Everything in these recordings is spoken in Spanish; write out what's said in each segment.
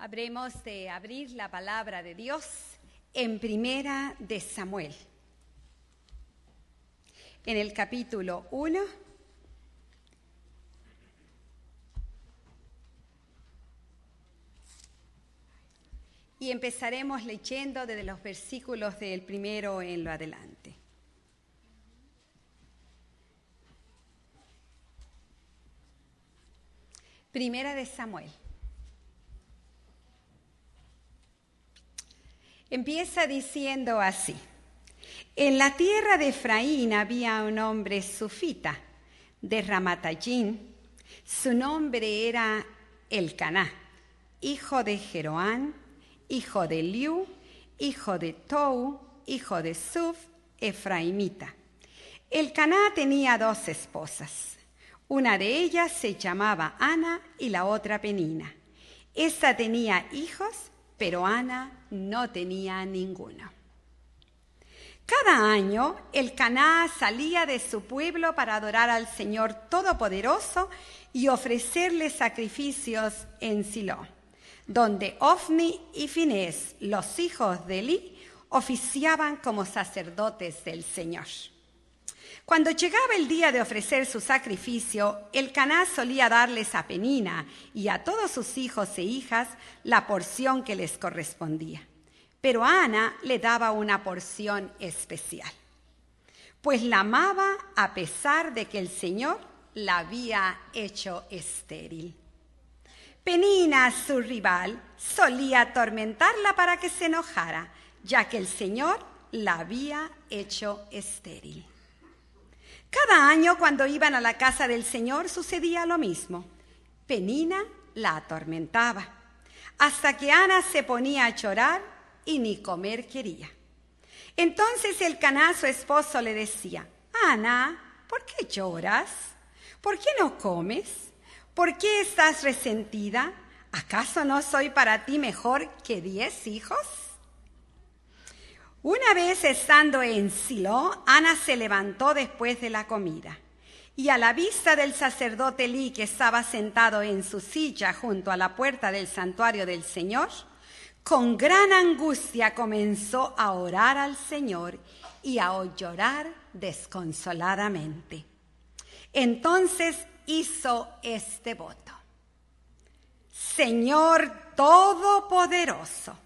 Habremos de abrir la palabra de Dios en Primera de Samuel. En el capítulo 1 y empezaremos leyendo desde los versículos del primero en lo adelante. Primera de Samuel. Empieza diciendo así. En la tierra de Efraín había un hombre sufita de Ramatallín. Su nombre era Elcaná, hijo de Jeroán, hijo de Liu, hijo de Tou, hijo de Suf, Efraimita. Elcaná tenía dos esposas. Una de ellas se llamaba Ana y la otra Penina. Esta tenía hijos pero Ana no tenía ninguno. Cada año el Caná salía de su pueblo para adorar al Señor Todopoderoso y ofrecerle sacrificios en Silo, donde Ofni y Finés, los hijos de Eli, oficiaban como sacerdotes del Señor. Cuando llegaba el día de ofrecer su sacrificio, el Caná solía darles a Penina y a todos sus hijos e hijas la porción que les correspondía. Pero Ana le daba una porción especial, pues la amaba a pesar de que el Señor la había hecho estéril. Penina, su rival, solía atormentarla para que se enojara, ya que el Señor la había hecho estéril. Cada año cuando iban a la casa del Señor sucedía lo mismo. Penina la atormentaba, hasta que Ana se ponía a llorar y ni comer quería. Entonces el caná, su esposo, le decía, Ana, ¿por qué lloras? ¿Por qué no comes? ¿Por qué estás resentida? ¿Acaso no soy para ti mejor que diez hijos? Una vez estando en Silo, Ana se levantó después de la comida y a la vista del sacerdote Lee que estaba sentado en su silla junto a la puerta del santuario del Señor, con gran angustia comenzó a orar al Señor y a llorar desconsoladamente. Entonces hizo este voto. Señor Todopoderoso,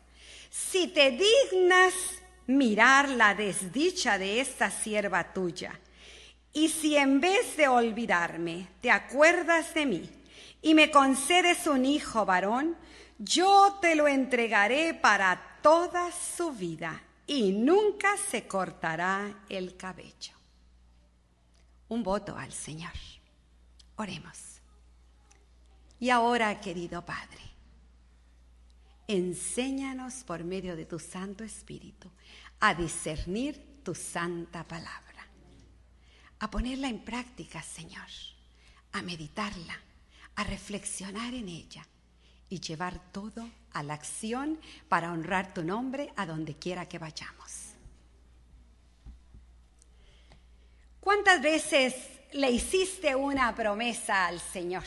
si te dignas mirar la desdicha de esta sierva tuya. Y si en vez de olvidarme te acuerdas de mí y me concedes un hijo varón, yo te lo entregaré para toda su vida y nunca se cortará el cabello. Un voto al Señor. Oremos. Y ahora, querido Padre, enséñanos por medio de tu Santo Espíritu a discernir tu santa palabra, a ponerla en práctica, Señor, a meditarla, a reflexionar en ella y llevar todo a la acción para honrar tu nombre a donde quiera que vayamos. ¿Cuántas veces le hiciste una promesa al Señor?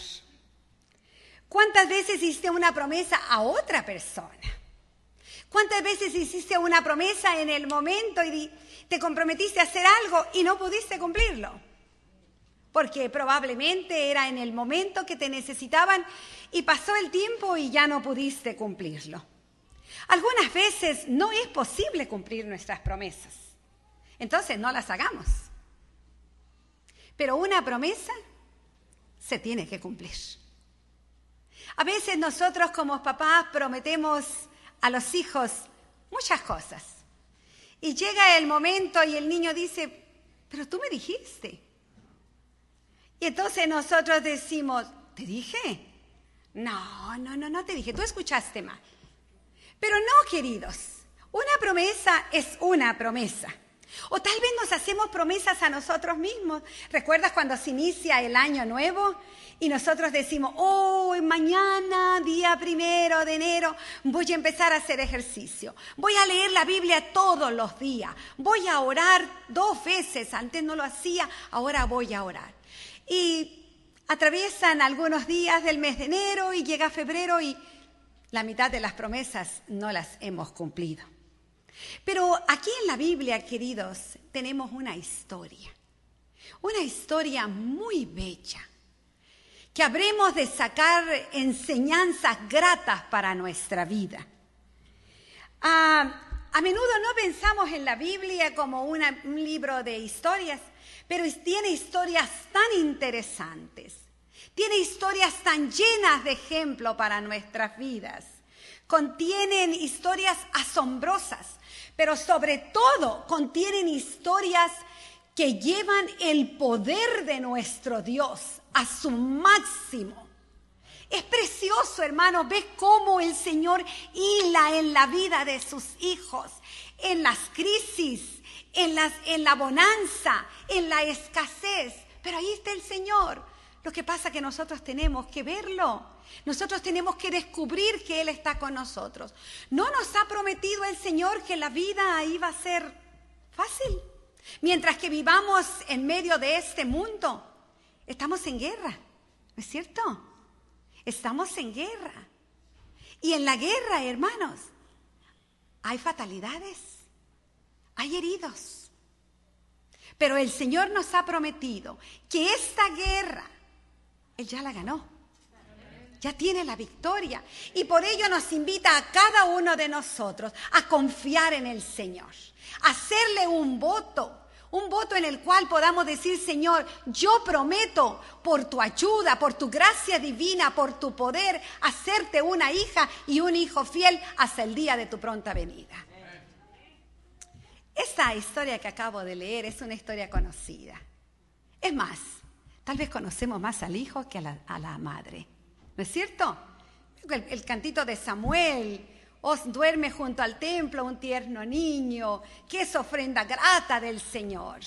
¿Cuántas veces hiciste una promesa a otra persona? ¿Cuántas veces hiciste una promesa en el momento y te comprometiste a hacer algo y no pudiste cumplirlo? Porque probablemente era en el momento que te necesitaban y pasó el tiempo y ya no pudiste cumplirlo. Algunas veces no es posible cumplir nuestras promesas. Entonces no las hagamos. Pero una promesa se tiene que cumplir. A veces nosotros como papás prometemos a los hijos muchas cosas. Y llega el momento y el niño dice, pero tú me dijiste. Y entonces nosotros decimos, ¿te dije? No, no, no, no te dije, tú escuchaste mal. Pero no, queridos, una promesa es una promesa. O tal vez nos hacemos promesas a nosotros mismos. ¿Recuerdas cuando se inicia el año nuevo y nosotros decimos, oh, mañana, día primero de enero, voy a empezar a hacer ejercicio. Voy a leer la Biblia todos los días. Voy a orar dos veces. Antes no lo hacía, ahora voy a orar. Y atraviesan algunos días del mes de enero y llega febrero y la mitad de las promesas no las hemos cumplido. Pero aquí en la Biblia, queridos, tenemos una historia, una historia muy bella, que habremos de sacar enseñanzas gratas para nuestra vida. Ah, a menudo no pensamos en la Biblia como un libro de historias, pero tiene historias tan interesantes, tiene historias tan llenas de ejemplo para nuestras vidas, contienen historias asombrosas, pero sobre todo contienen historias que llevan el poder de nuestro Dios a su máximo. Es precioso, hermano, ve cómo el Señor hila en la vida de sus hijos, en las crisis, en, las, en la bonanza, en la escasez. Pero ahí está el Señor. Lo que pasa es que nosotros tenemos que verlo. Nosotros tenemos que descubrir que Él está con nosotros. No nos ha prometido el Señor que la vida iba a ser fácil. Mientras que vivamos en medio de este mundo, estamos en guerra. ¿No es cierto? Estamos en guerra. Y en la guerra, hermanos, hay fatalidades, hay heridos. Pero el Señor nos ha prometido que esta guerra, Él ya la ganó. Ya tiene la victoria. Y por ello nos invita a cada uno de nosotros a confiar en el Señor, a hacerle un voto un voto en el cual podamos decir, Señor, yo prometo por tu ayuda, por tu gracia divina, por tu poder, hacerte una hija y un hijo fiel hasta el día de tu pronta venida. Esta historia que acabo de leer es una historia conocida. Es más, tal vez conocemos más al hijo que a la, madre. ¿No es cierto? el cantito de Samuel, os duerme junto al templo un tierno niño, que es ofrenda grata del Señor.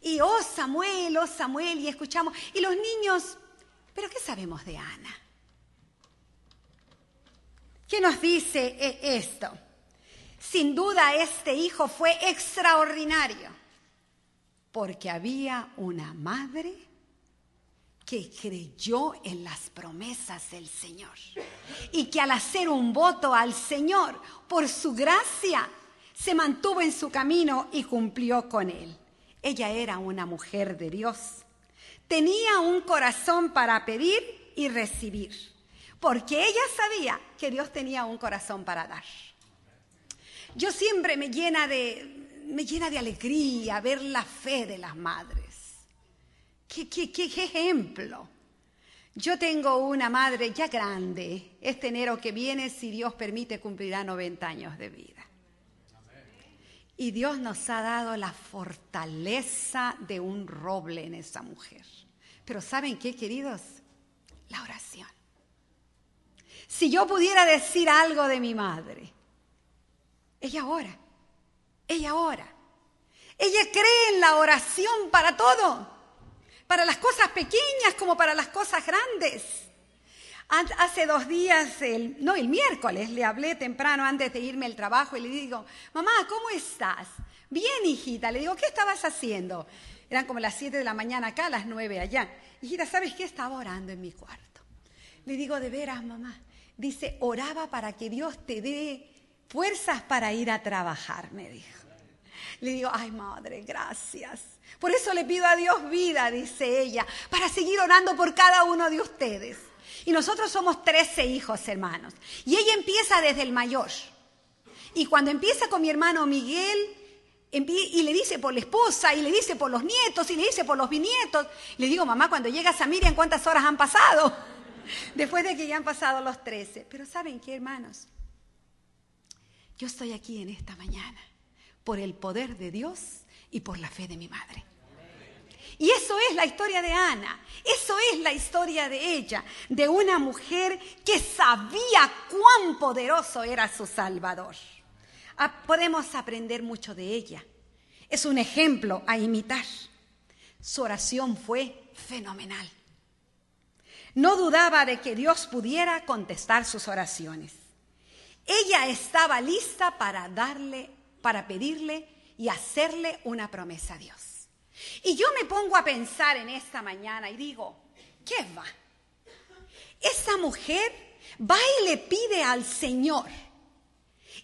Y oh Samuel, oh Samuel, y escuchamos, y los niños, pero ¿qué sabemos de Ana? ¿Qué nos dice e-, esto? Sin duda este hijo fue extraordinario, porque había una madre que creyó en las promesas del Señor y que al hacer un voto al Señor por su gracia se mantuvo en su camino y cumplió con él. Ella era una mujer de Dios. Tenía un corazón para pedir y recibir, porque ella sabía que Dios tenía un corazón para dar. Yo siempre me llena de, me llena de alegría ver la fe de las madres ¿Qué, ejemplo? Yo tengo una madre ya grande. Este enero que viene, si Dios permite, cumplirá 90 años de vida. Y Dios nos ha dado la fortaleza de un roble en esa mujer. Pero ¿saben qué, queridos? La oración. Si yo pudiera decir algo de mi madre, ella ora, ella ora. Ella cree en la oración para todo para las cosas pequeñas como para las cosas grandes. Hace dos días, el, no, el miércoles, le hablé temprano antes de irme al trabajo y le digo, mamá, ¿cómo estás? Bien, hijita. Le digo, ¿qué estabas haciendo? Eran como las siete de la mañana acá, las nueve allá. Hijita, ¿sabes qué? Estaba orando en mi cuarto. Le digo, de veras, mamá. Dice, oraba para que Dios te dé fuerzas para ir a trabajar, me dijo. Le digo, ay, madre, gracias. Por eso le pido a Dios vida, dice ella, para seguir orando por cada uno de ustedes. Y nosotros somos 13 hijos, hermanos. Y ella empieza desde el mayor. Y cuando empieza con mi hermano Miguel, y le dice por la esposa, y le dice por los nietos, y le dice por los bisnietos, le digo, mamá, cuando llegas a Miriam, ¿cuántas horas han pasado? Después de que ya han pasado los 13. Pero ¿saben qué, hermanos? Yo estoy aquí en esta mañana por el poder de Dios y por la fe de mi madre. Y eso es la historia de Ana, eso es la historia de ella, de una mujer que sabía cuán poderoso era su Salvador. Ah, podemos aprender mucho de ella. Es un ejemplo a imitar. Su oración fue fenomenal. No dudaba de que Dios pudiera contestar sus oraciones. Ella estaba lista para darle, para pedirle y hacerle una promesa a Dios. Y yo me pongo a pensar en esta mañana y digo, ¿qué va? Esa mujer va y le pide al Señor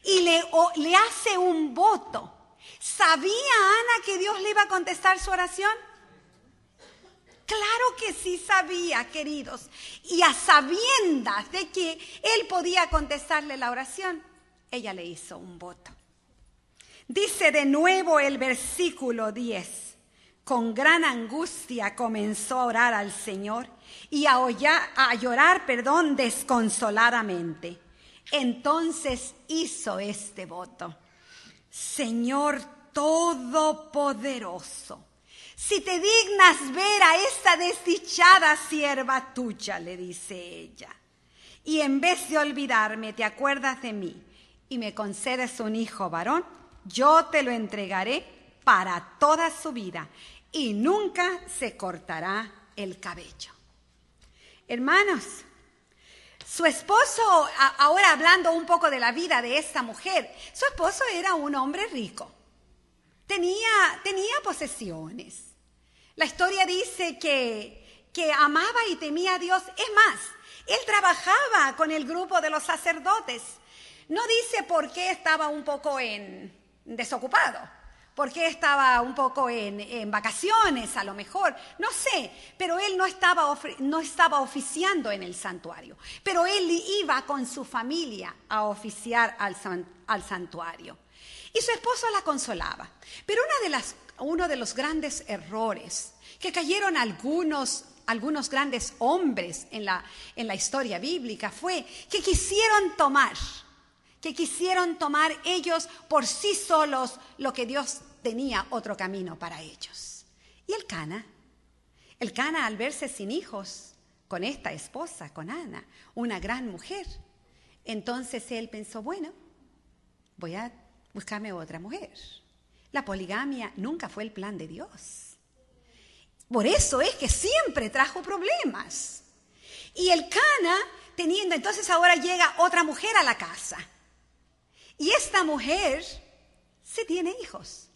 y le, le hace un voto. ¿Sabía Ana que Dios le iba a contestar su oración? Claro que sí sabía, queridos. Y a sabiendas de que él podía contestarle la oración, ella le hizo un voto. Dice de nuevo el versículo 10. Con gran angustia comenzó a orar al Señor y a, a llorar, perdón, desconsoladamente. Entonces hizo este voto. Señor Todopoderoso, si te dignas ver a esta desdichada sierva tuya, le dice ella, y en vez de olvidarme te acuerdas de mí y me concedes un hijo varón, yo te lo entregaré para toda su vida y nunca se cortará el cabello. Hermanos, su esposo, ahora hablando un poco de la vida de esta mujer, su esposo era un hombre rico. Tenía, tenía posesiones. La historia dice que, que amaba y temía a Dios. Es más, él trabajaba con el grupo de los sacerdotes. No dice por qué estaba un poco en desocupado porque estaba un poco en, vacaciones a lo mejor, no sé, pero él no estaba, no estaba oficiando en el santuario, pero él iba con su familia a oficiar al, al santuario. Y su esposo la consolaba. Pero una de las, uno de los grandes errores que cayeron algunos algunos grandes hombres en la, en la historia bíblica fue que quisieron tomar, que quisieron tomar ellos por sí solos lo que Dios tenía otro camino para ellos. Y el Cana, el Cana al verse sin hijos con esta esposa, con Ana, una gran mujer, entonces él pensó, bueno, voy a buscarme otra mujer. La poligamia nunca fue el plan de Dios. Por eso es que siempre trajo problemas. Y el Cana, teniendo, entonces ahora llega otra mujer a la casa. Y esta mujer se tiene hijos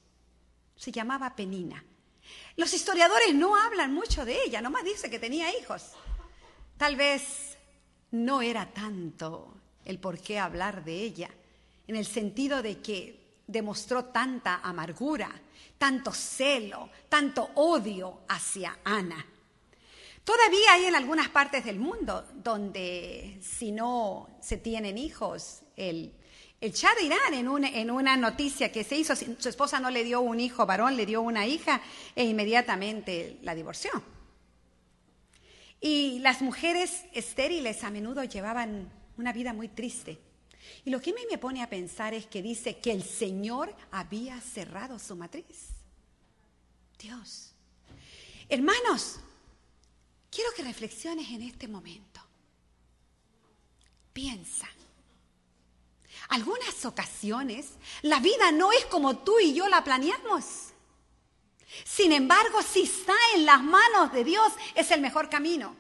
se llamaba Penina. Los historiadores no hablan mucho de ella, nomás dice que tenía hijos. Tal vez no era tanto el por qué hablar de ella, en el sentido de que demostró tanta amargura, tanto celo, tanto odio hacia Ana. Todavía hay en algunas partes del mundo donde si no se tienen hijos, el el Shah de Irán, en una, en una noticia que se hizo, su esposa no le dio un hijo varón, le dio una hija e inmediatamente la divorció. Y las mujeres estériles a menudo llevaban una vida muy triste. Y lo que me pone a pensar es que dice que el Señor había cerrado su matriz. Dios. Hermanos, quiero que reflexiones en este momento. Piensa. Algunas ocasiones la vida no es como tú y yo la planeamos. Sin embargo, si está en las manos de Dios, es el mejor camino.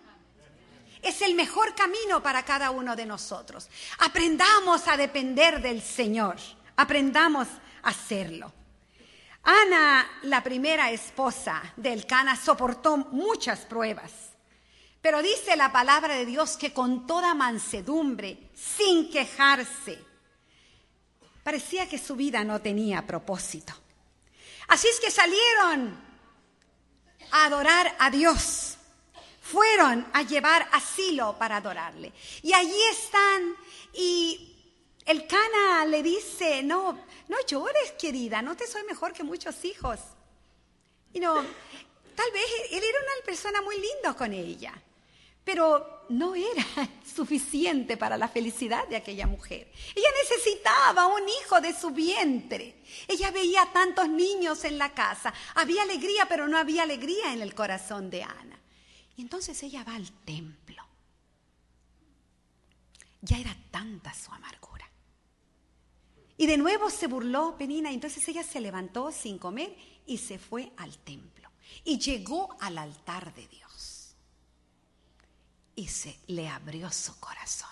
Es el mejor camino para cada uno de nosotros. Aprendamos a depender del Señor. Aprendamos a hacerlo. Ana, la primera esposa del Cana, soportó muchas pruebas. Pero dice la palabra de Dios que con toda mansedumbre, sin quejarse, Parecía que su vida no tenía propósito. Así es que salieron a adorar a Dios. Fueron a llevar asilo para adorarle. Y allí están y el Cana le dice, no, no llores querida, no te soy mejor que muchos hijos. Y no, tal vez él era una persona muy linda con ella. Pero no era suficiente para la felicidad de aquella mujer. Ella necesitaba un hijo de su vientre. Ella veía tantos niños en la casa. Había alegría, pero no había alegría en el corazón de Ana. Y entonces ella va al templo. Ya era tanta su amargura. Y de nuevo se burló Penina. Entonces ella se levantó sin comer y se fue al templo. Y llegó al altar de Dios y se le abrió su corazón.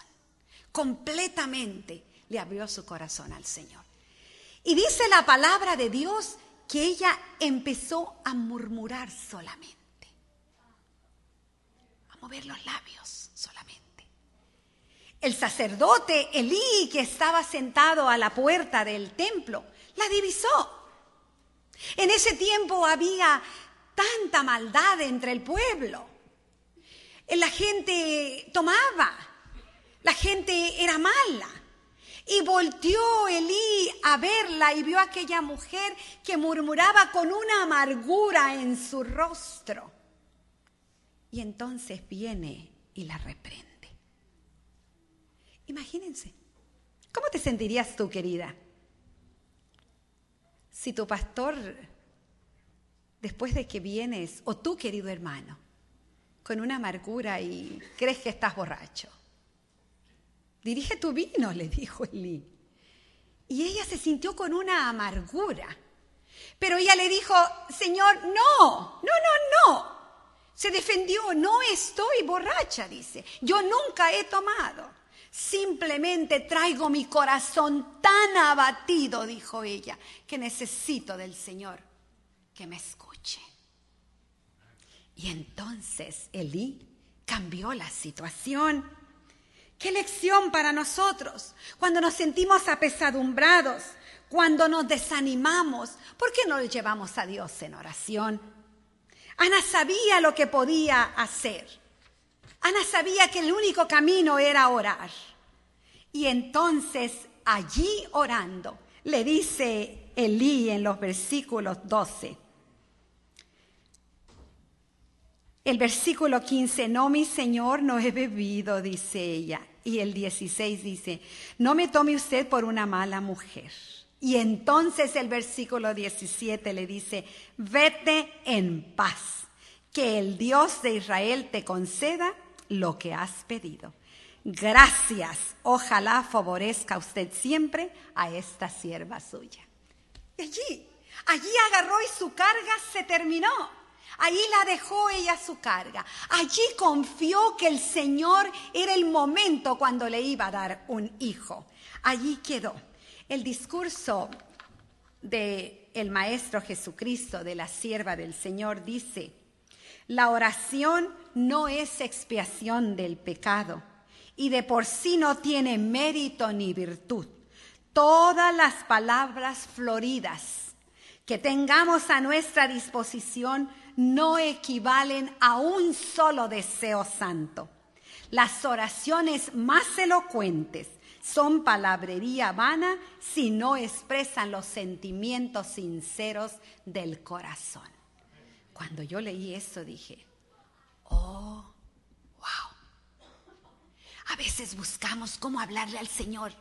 Completamente le abrió su corazón al Señor. Y dice la palabra de Dios que ella empezó a murmurar solamente, a mover los labios solamente. El sacerdote Elí, que estaba sentado a la puerta del templo, la divisó. En ese tiempo había tanta maldad entre el pueblo. La gente tomaba, la gente era mala. Y volteó Elí a verla y vio a aquella mujer que murmuraba con una amargura en su rostro. Y entonces viene y la reprende. Imagínense, ¿cómo te sentirías tú, querida? Si tu pastor, después de que vienes, o tú, querido hermano, con una amargura y crees que estás borracho, dirige tu vino, le dijo Elí. Y ella se sintió con una amargura. Pero ella le dijo, Señor, no, no, no, no. Se defendió, no estoy borracha, dice. Yo nunca he tomado. Simplemente traigo mi corazón tan abatido, dijo ella, que necesito del Señor que me escuche. Y entonces Elí cambió la situación. Qué lección para nosotros cuando nos sentimos apesadumbrados, cuando nos desanimamos. ¿Por qué no le llevamos a Dios en oración? Ana sabía lo que podía hacer. Ana sabía que el único camino era orar. Y entonces allí orando, le dice Elí en los versículos 12. El versículo 15, no mi Señor, no he bebido, dice ella. Y el 16 dice, no me tome usted por una mala mujer. Y entonces el versículo 17 le dice, vete en paz, que el Dios de Israel te conceda lo que has pedido. Gracias, ojalá favorezca usted siempre a esta sierva suya. Y allí, allí agarró y su carga se terminó. Allí la dejó ella su carga. Allí confió que el Señor era el momento cuando le iba a dar un hijo. Allí quedó. El discurso del el Maestro Jesucristo, de la sierva del Señor, dice, la oración no es expiación del pecado y de por sí no tiene mérito ni virtud. Todas las palabras floridas que tengamos a nuestra disposición no equivalen a un solo deseo santo. Las oraciones más elocuentes son palabrería vana si no expresan los sentimientos sinceros del corazón. Cuando yo leí eso dije, oh, wow. A veces buscamos cómo hablarle al Señor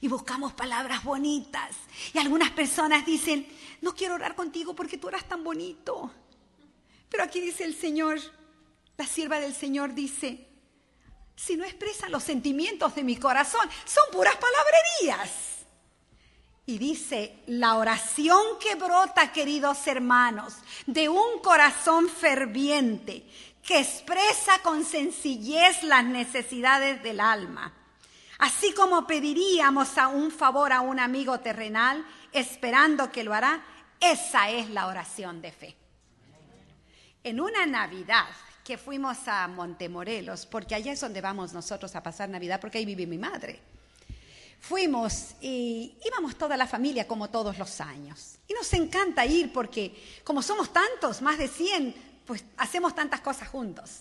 y buscamos palabras bonitas. Y algunas personas dicen, no quiero orar contigo porque tú eras tan bonito. Pero aquí dice el Señor, la sierva del Señor dice, si no expresan los sentimientos de mi corazón, son puras palabrerías. Y dice, la oración que brota, queridos hermanos, de un corazón ferviente, que expresa con sencillez las necesidades del alma. Así como pediríamos a un favor a un amigo terrenal, esperando que lo hará, esa es la oración de fe. En una Navidad que fuimos a Montemorelos, porque allá es donde vamos nosotros a pasar Navidad, porque ahí vive mi madre. Fuimos y íbamos toda la familia como todos los años. Y nos encanta ir porque como somos tantos, más de 100, pues hacemos tantas cosas juntos.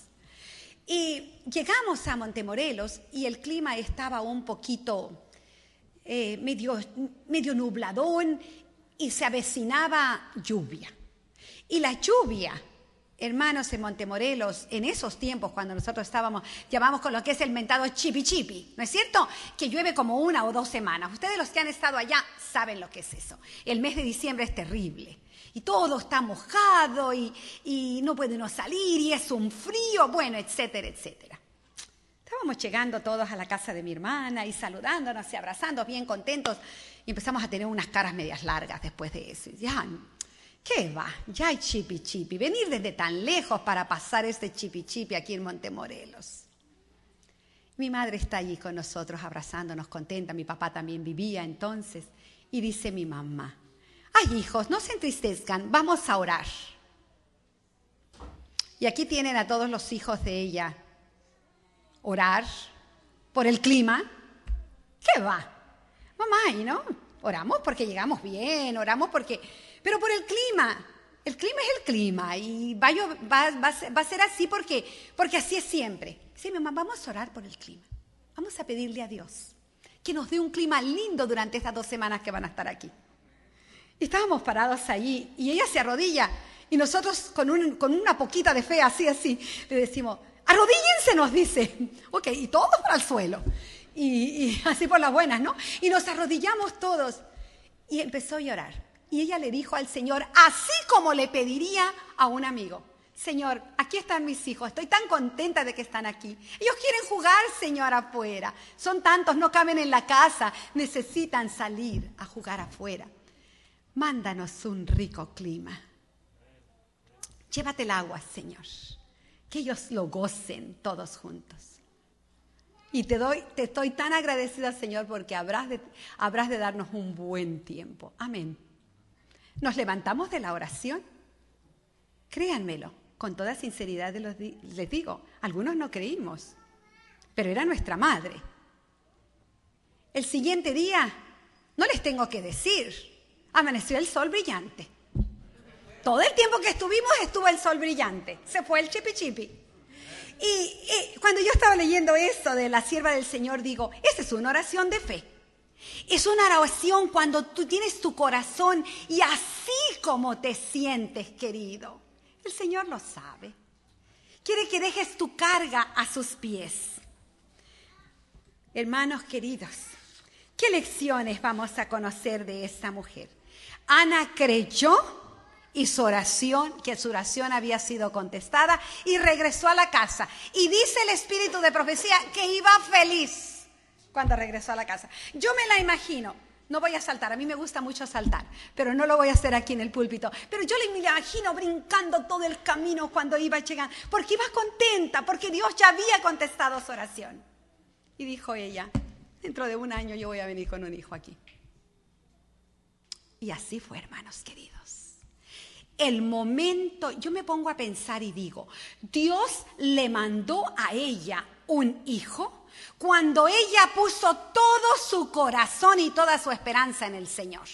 Y llegamos a Montemorelos y el clima estaba un poquito eh, medio, medio nubladón y se avecinaba lluvia. Y la lluvia hermanos en Montemorelos, en esos tiempos cuando nosotros estábamos, llamamos con lo que es el mentado chipi chipi, ¿no es cierto? Que llueve como una o dos semanas. Ustedes los que han estado allá saben lo que es eso. El mes de diciembre es terrible. Y todo está mojado y, no puede uno salir y es un frío, bueno, etcétera, etcétera. Estábamos llegando todos a la casa de mi hermana y saludándonos y abrazándonos bien contentos y empezamos a tener unas caras medias largas después de eso. Ya, ¿Qué va? Ya hay chipi chipi. Venir desde tan lejos para pasar este chipi chipi aquí en Montemorelos. Mi madre está allí con nosotros abrazándonos contenta. Mi papá también vivía entonces. Y dice mi mamá, ay hijos, no se entristezcan, vamos a orar. Y aquí tienen a todos los hijos de ella. Orar, ¿Por el clima? ¿Qué va? Mamá, ¿y no? Oramos porque llegamos bien, oramos porque... Pero por el clima, el clima es el clima y va, a ser así porque, porque así es siempre. Sí, mamá, vamos a orar por el clima. Vamos a pedirle a Dios que nos dé un clima lindo durante estas dos semanas que van a estar aquí. Estábamos parados allí y ella se arrodilla y nosotros con, una poquita de fe, así, así, le decimos, arrodíllense, nos dice. Ok, y todos para el suelo. Y, y así por las buenas, ¿no? Y nos arrodillamos todos. Y empezó a llorar. Y ella le dijo al Señor, así como le pediría a un amigo. Señor, aquí están mis hijos, estoy tan contenta de que están aquí. Ellos quieren jugar, Señor, afuera. Son tantos, no caben en la casa, necesitan salir a jugar afuera. Mándanos un rico clima. Llévate el agua, Señor, que ellos lo gocen todos juntos. Y te, doy, te estoy tan agradecida, Señor, porque habrás de, habrás de darnos un buen tiempo. Amén. Nos levantamos de la oración. Créanmelo, con toda sinceridad les digo, algunos no creímos, pero era nuestra madre. El siguiente día, no les tengo que decir, amaneció el sol brillante. Todo el tiempo que estuvimos estuvo el sol brillante. Se fue el chipi chipi. Y, cuando yo estaba leyendo eso de la sierva del Señor, digo, esa es una oración de fe. Es una oración cuando tú tienes tu corazón y así como te sientes, querido. El Señor lo sabe. Quiere que dejes tu carga a sus pies. Hermanos queridos, ¿qué lecciones vamos a conocer de esta mujer? Ana creyó y su oración, que su oración había sido contestada, y regresó a la casa. Y dice el espíritu de profecía que iba feliz cuando regresó a la casa. Yo me la imagino, no voy a saltar, a mí me gusta mucho saltar, pero no lo voy a hacer aquí en el púlpito. Pero yo le imagino brincando todo el camino cuando iba llegando, porque iba contenta, porque Dios ya había contestado su oración. Y dijo ella, dentro de un año yo voy a venir con un hijo aquí. Y así fue, hermanos queridos el momento, yo me pongo a pensar y digo, Dios le mandó a ella un hijo cuando ella puso todo su corazón y toda su esperanza en el Señor.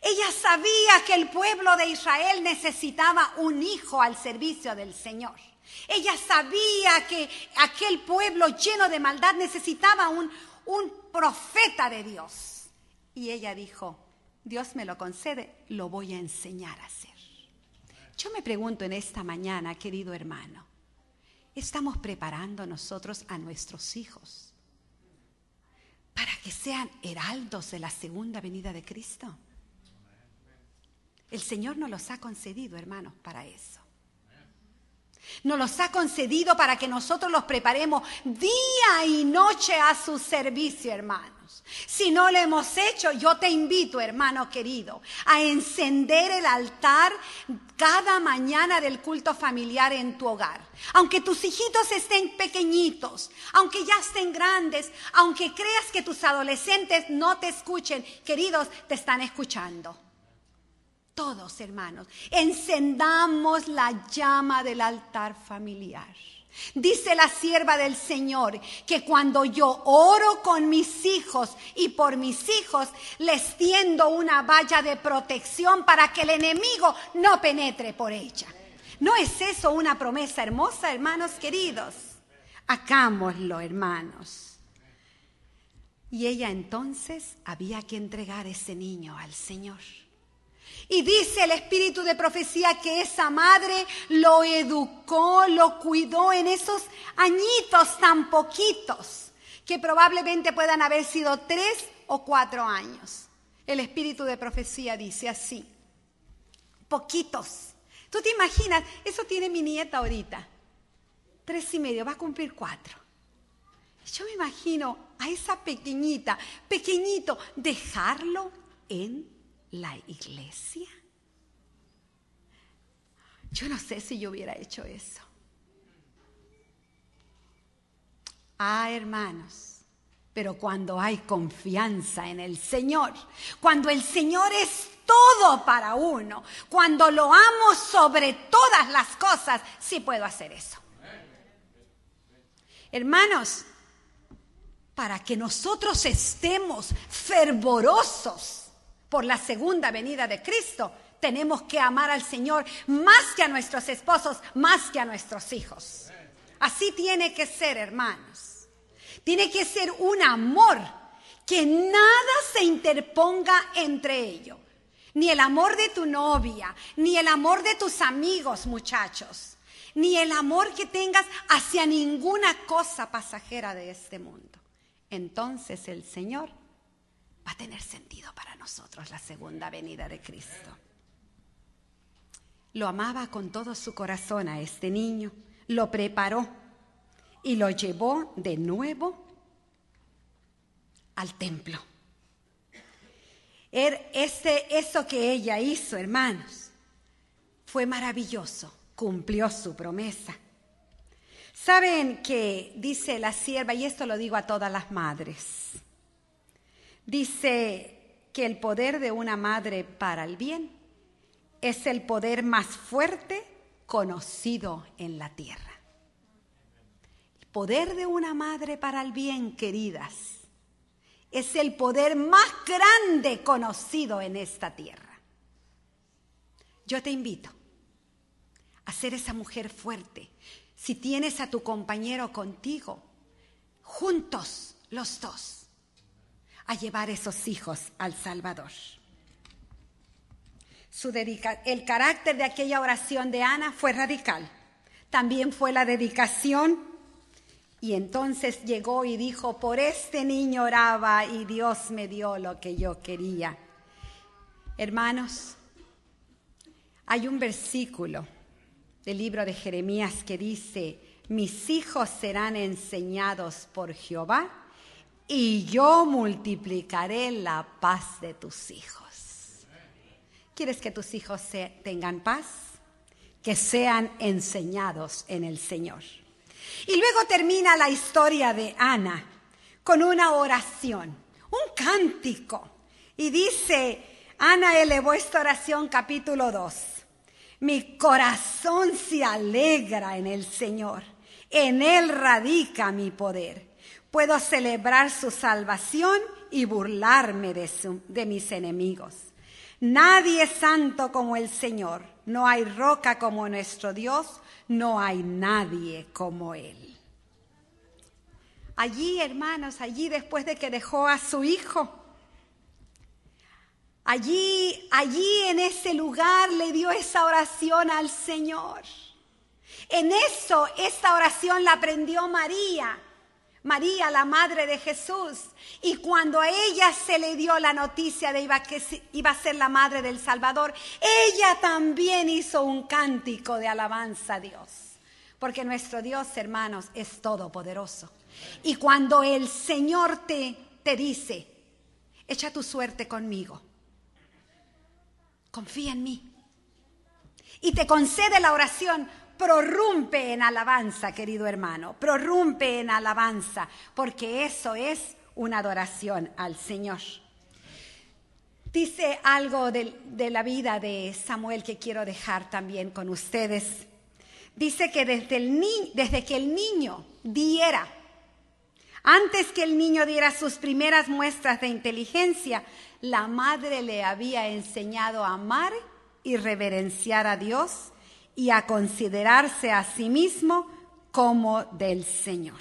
Ella sabía que el pueblo de Israel necesitaba un hijo al servicio del Señor. Ella sabía que aquel pueblo lleno de maldad necesitaba un, un profeta de Dios. Y ella dijo, Dios me lo concede, lo voy a enseñar a hacer. Yo me pregunto en esta mañana, querido hermano, ¿estamos preparando nosotros a nuestros hijos para que sean heraldos de la segunda venida de Cristo? El Señor nos los ha concedido, hermanos, para eso. Nos los ha concedido para que nosotros los preparemos día y noche a su servicio, hermanos. Si no lo hemos hecho, yo te invito, hermano querido, a encender el altar cada mañana del culto familiar en tu hogar. Aunque tus hijitos estén pequeñitos, aunque ya estén grandes, aunque creas que tus adolescentes no te escuchen, queridos, te están escuchando. Todos, hermanos, encendamos la llama del altar familiar. Dice la sierva del Señor que cuando yo oro con mis hijos y por mis hijos, les tiendo una valla de protección para que el enemigo no penetre por ella. ¿No es eso una promesa hermosa, hermanos queridos? Hagámoslo, hermanos. Y ella entonces había que entregar ese niño al Señor. Y dice el espíritu de profecía que esa madre lo educó, lo cuidó en esos añitos tan poquitos, que probablemente puedan haber sido tres o cuatro años. El espíritu de profecía dice así, poquitos. Tú te imaginas, eso tiene mi nieta ahorita, tres y medio, va a cumplir cuatro. Yo me imagino a esa pequeñita, pequeñito, dejarlo en la iglesia. Yo no sé si yo hubiera hecho eso. Ah, hermanos, pero cuando hay confianza en el Señor, cuando el Señor es todo para uno, cuando lo amo sobre todas las cosas, sí puedo hacer eso. Hermanos, para que nosotros estemos fervorosos por la segunda venida de Cristo, tenemos que amar al Señor más que a nuestros esposos, más que a nuestros hijos. Así tiene que ser, hermanos. Tiene que ser un amor que nada se interponga entre ellos. Ni el amor de tu novia, ni el amor de tus amigos, muchachos, ni el amor que tengas hacia ninguna cosa pasajera de este mundo. Entonces el Señor va a tener sentido para nosotros la segunda venida de Cristo. Lo amaba con todo su corazón a este niño, lo preparó y lo llevó de nuevo al templo. Er, ese, eso que ella hizo, hermanos, fue maravilloso, cumplió su promesa. Saben que dice la sierva, y esto lo digo a todas las madres, dice que el poder de una madre para el bien es el poder más fuerte conocido en la tierra. El poder de una madre para el bien, queridas, es el poder más grande conocido en esta tierra. Yo te invito a ser esa mujer fuerte. Si tienes a tu compañero contigo, juntos los dos, a llevar esos hijos al Salvador. Su el carácter de aquella oración de Ana fue radical. También fue la dedicación y entonces llegó y dijo, por este niño oraba y Dios me dio lo que yo quería. Hermanos, hay un versículo del libro de Jeremías que dice, mis hijos serán enseñados por Jehová y yo multiplicaré la paz de tus hijos. ¿Quieres que tus hijos tengan paz? Que sean enseñados en el Señor. Y luego termina la historia de Ana con una oración, un cántico. Y dice, Ana elevó esta oración capítulo 2. Mi corazón se alegra en el Señor, en Él radica mi poder. Puedo celebrar su salvación y burlarme de, mis enemigos. Nadie es santo como el Señor, no hay roca como nuestro Dios, no hay nadie como Él. Allí, hermanos, allí después de que dejó a su hijo, allí, allí en ese lugar le dio esa oración al Señor. En eso, esta oración la aprendió María. María, la madre de Jesús. Y cuando a ella se le dio la noticia de que iba a ser la madre del Salvador, ella también hizo un cántico de alabanza a Dios. Porque nuestro Dios, hermanos, es todopoderoso. Y cuando el Señor te, te dice, echa tu suerte conmigo, confía en mí. Y te concede la oración, prorrumpe en alabanza, querido hermano, prorrumpe en alabanza, porque eso es una adoración al Señor. Dice algo de, de, la vida de Samuel que quiero dejar también con ustedes. Dice que desde, el desde que el niño diera, antes que el niño diera sus primeras muestras de inteligencia, la madre le había enseñado a amar y reverenciar a Dios y a considerarse a sí mismo como del Señor.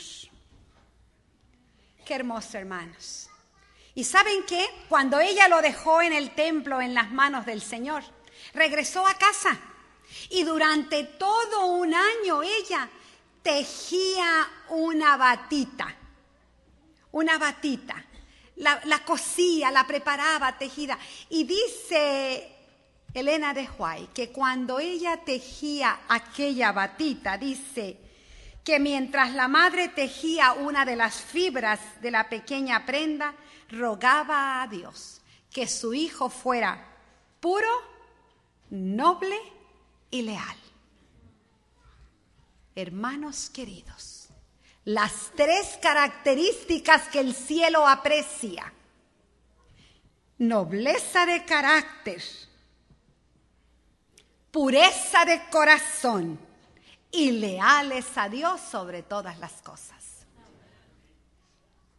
Qué hermoso, hermanos. ¿Y saben qué? Cuando ella lo dejó en el templo en las manos del Señor, regresó a casa y durante todo un año ella tejía una batita, una batita, la, la cosía, la preparaba tejida. Y dice Elena de Huay, que cuando ella tejía aquella batita, dice que mientras la madre tejía una de las fibras de la pequeña prenda, rogaba a Dios que su hijo fuera puro, noble y leal. Hermanos queridos, las tres características que el cielo aprecia, nobleza de carácter, pureza de corazón y leales a Dios sobre todas las cosas.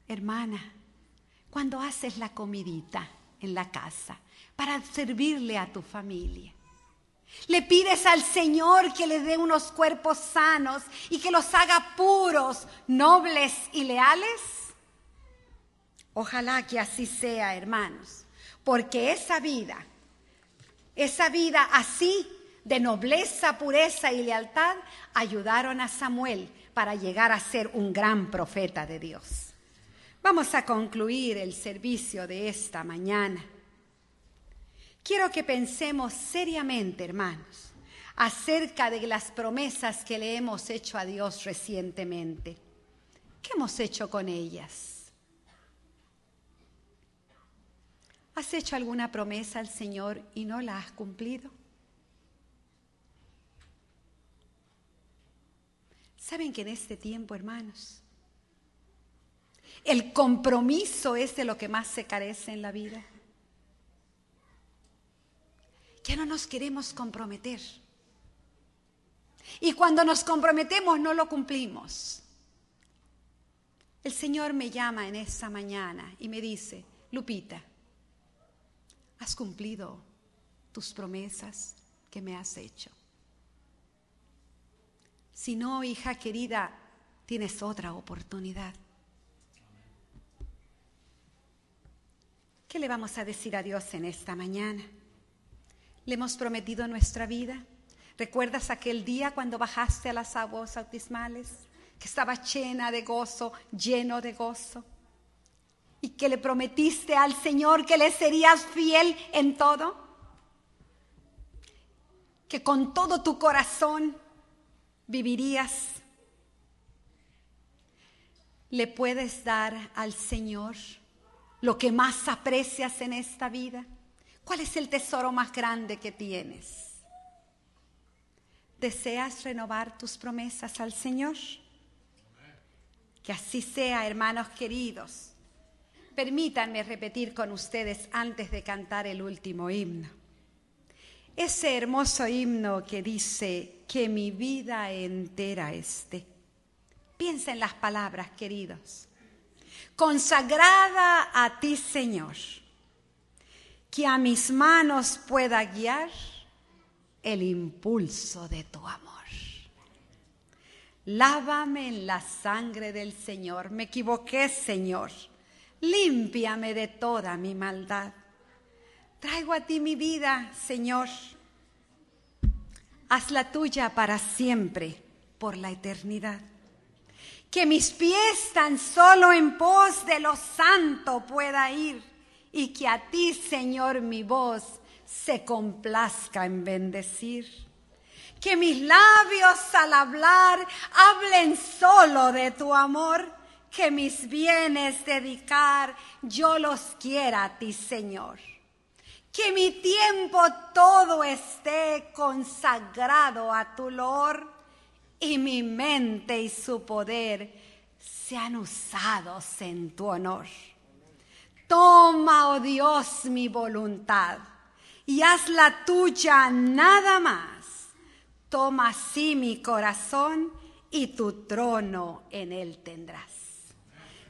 hermana, cuando haces la comidita en la casa para servirle a tu familia. Le pides al Señor que le dé unos cuerpos sanos y que los haga puros, nobles y leales. Ojalá que así sea, hermanos, porque esa vida, esa vida así de nobleza, pureza y lealtad ayudaron a Samuel para llegar a ser un gran profeta de Dios. Vamos a concluir el servicio de esta mañana. Quiero que pensemos seriamente, hermanos, acerca de las promesas que le hemos hecho a Dios recientemente. ¿Qué hemos hecho con ellas? ¿Has hecho alguna promesa al Señor y no la has cumplido? ¿Saben que en este tiempo, hermanos, el compromiso es de lo que más se carece en la vida? Ya no nos queremos comprometer. Y cuando nos comprometemos no lo cumplimos. El Señor me llama en esa mañana y me dice, Lupita, ¿has cumplido tus promesas que me has hecho? Si no, hija querida, tienes otra oportunidad. ¿Qué le vamos a decir a Dios en esta mañana? ¿Le hemos prometido nuestra vida? ¿Recuerdas aquel día cuando bajaste a las aguas bautismales? Que estaba llena de gozo, lleno de gozo. Y que le prometiste al Señor que le serías fiel en todo. Que con todo tu corazón vivirías? ¿Le puedes dar al Señor lo que más aprecias en esta vida? ¿Cuál es el tesoro más grande que tienes? ¿Deseas renovar tus promesas al Señor? Que así sea, hermanos queridos. Permítanme repetir con ustedes antes de cantar el último himno. Ese hermoso himno que dice que mi vida entera esté. Piensa en las palabras, queridos. Consagrada a ti, Señor, que a mis manos pueda guiar el impulso de tu amor. Lávame en la sangre del Señor. Me equivoqué, Señor. Límpiame de toda mi maldad. Traigo a ti mi vida, Señor. Hazla tuya para siempre, por la eternidad. Que mis pies tan solo en pos de lo santo pueda ir y que a ti, Señor, mi voz se complazca en bendecir. Que mis labios al hablar hablen solo de tu amor, que mis bienes dedicar yo los quiera a ti, Señor que mi tiempo todo esté consagrado a tu lor y mi mente y su poder sean usados en tu honor. Toma, oh Dios, mi voluntad y haz la tuya nada más. Toma así mi corazón y tu trono en él tendrás.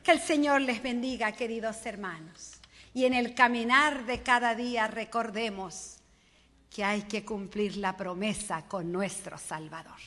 Que el Señor les bendiga, queridos hermanos y en el caminar de cada día recordemos que hay que cumplir la promesa con nuestro Salvador.